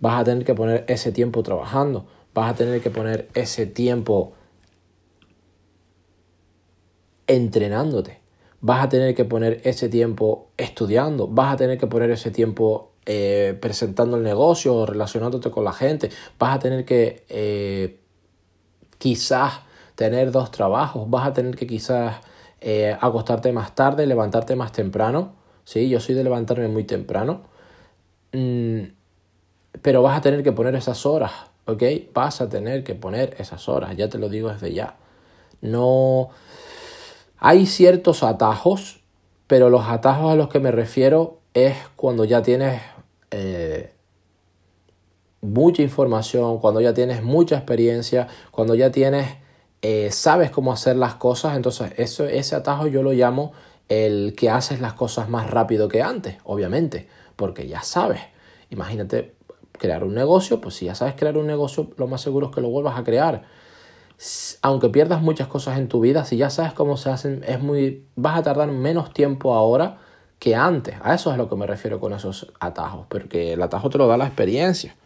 vas a tener que poner ese tiempo trabajando, vas a tener que poner ese tiempo entrenándote, vas a tener que poner ese tiempo estudiando, vas a tener que poner ese tiempo eh, presentando el negocio o relacionándote con la gente, vas a tener que eh, quizás tener dos trabajos, vas a tener que quizás eh, acostarte más tarde, levantarte más temprano, ¿sí? Yo soy de levantarme muy temprano, mm, pero vas a tener que poner esas horas, ¿ok? Vas a tener que poner esas horas, ya te lo digo desde ya. No... Hay ciertos atajos, pero los atajos a los que me refiero es cuando ya tienes eh, mucha información, cuando ya tienes mucha experiencia, cuando ya tienes, eh, sabes cómo hacer las cosas, entonces eso, ese atajo yo lo llamo el que haces las cosas más rápido que antes, obviamente, porque ya sabes. Imagínate crear un negocio, pues si ya sabes crear un negocio, lo más seguro es que lo vuelvas a crear. Aunque pierdas muchas cosas en tu vida, si ya sabes cómo se hacen, es muy, vas a tardar menos tiempo ahora que antes. A eso es a lo que me refiero con esos atajos, porque el atajo te lo da la experiencia.